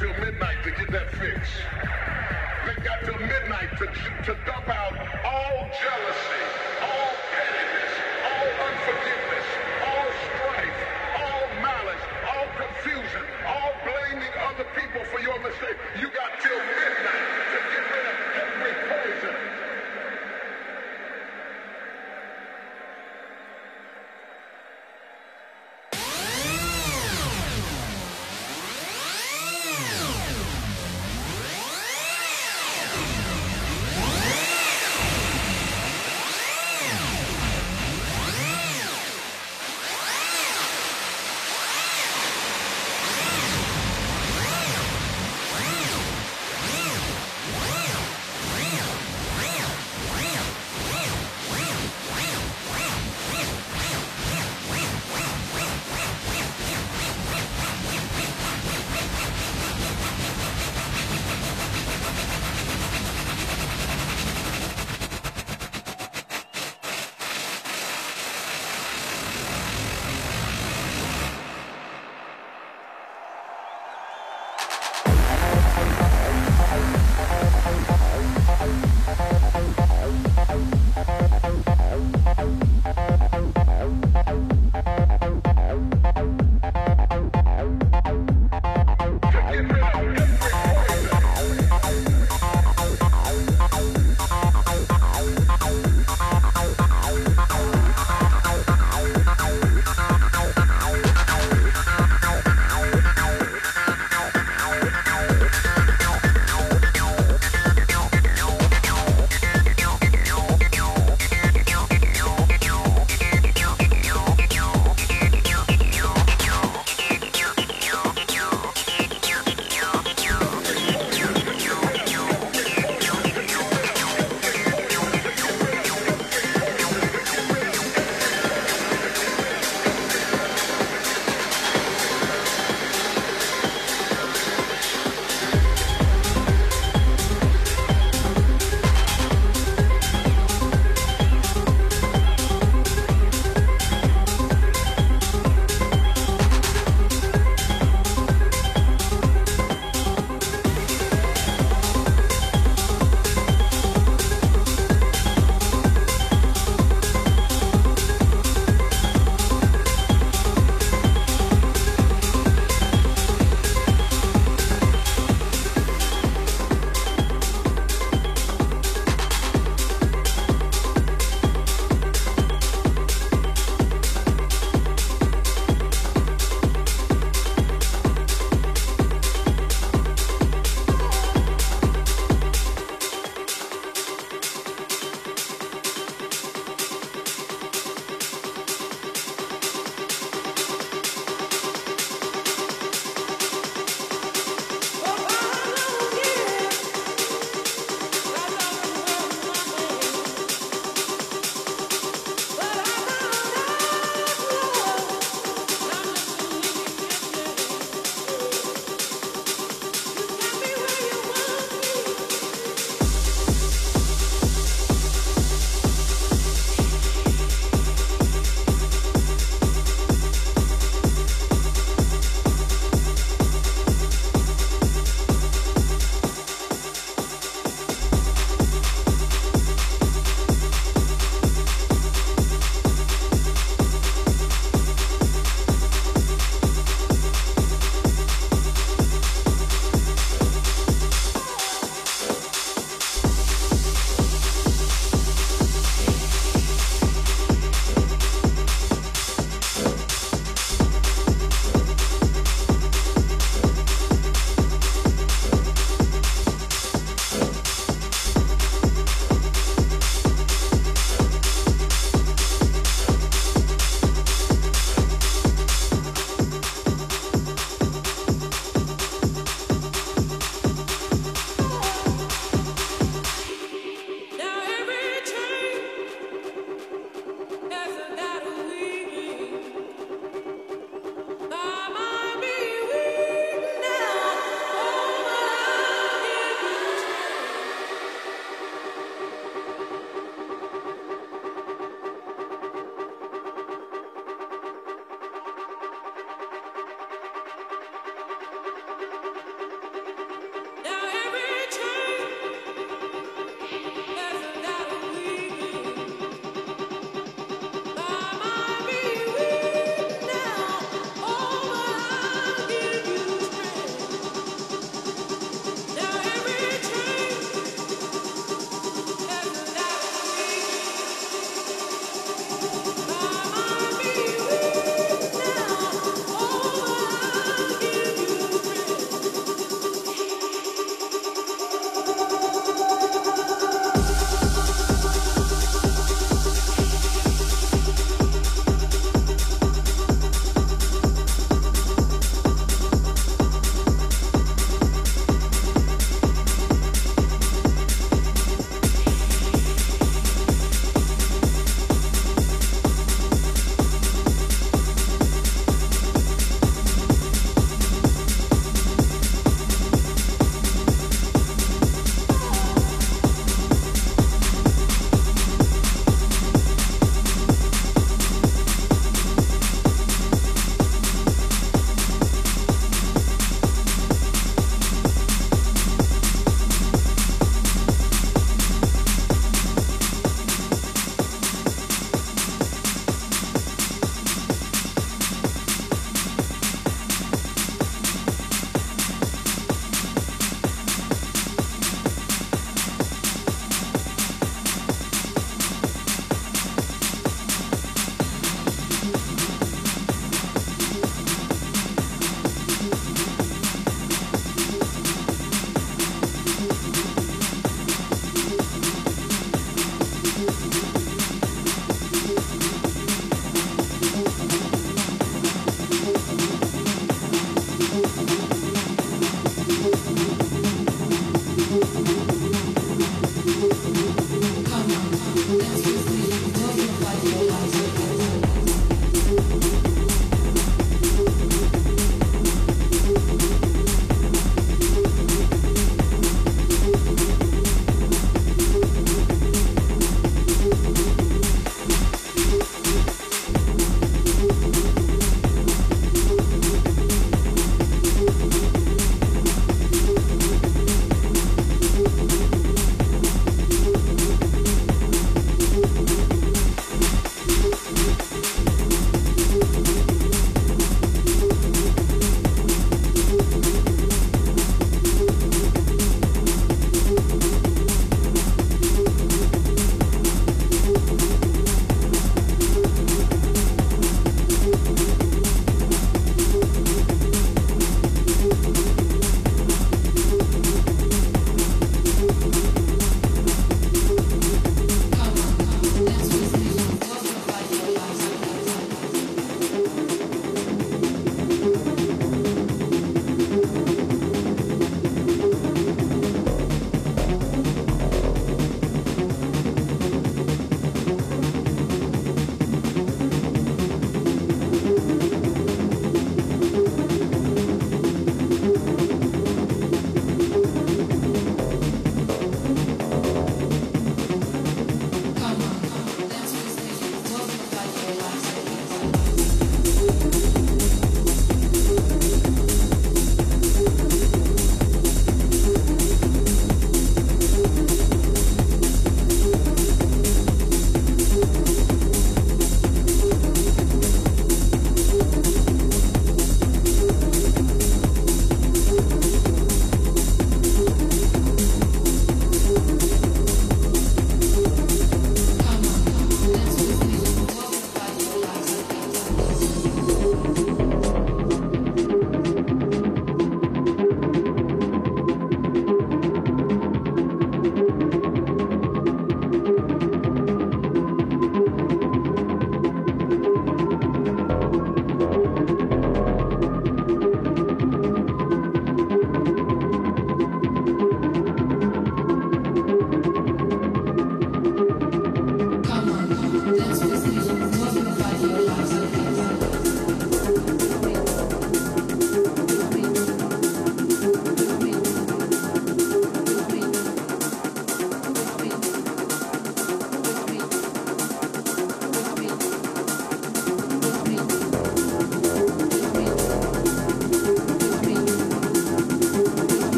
till midnight to get that fix. They got till midnight to, to dump out all jealousy.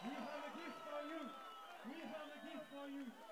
We have a gift for you. We have a gift for you.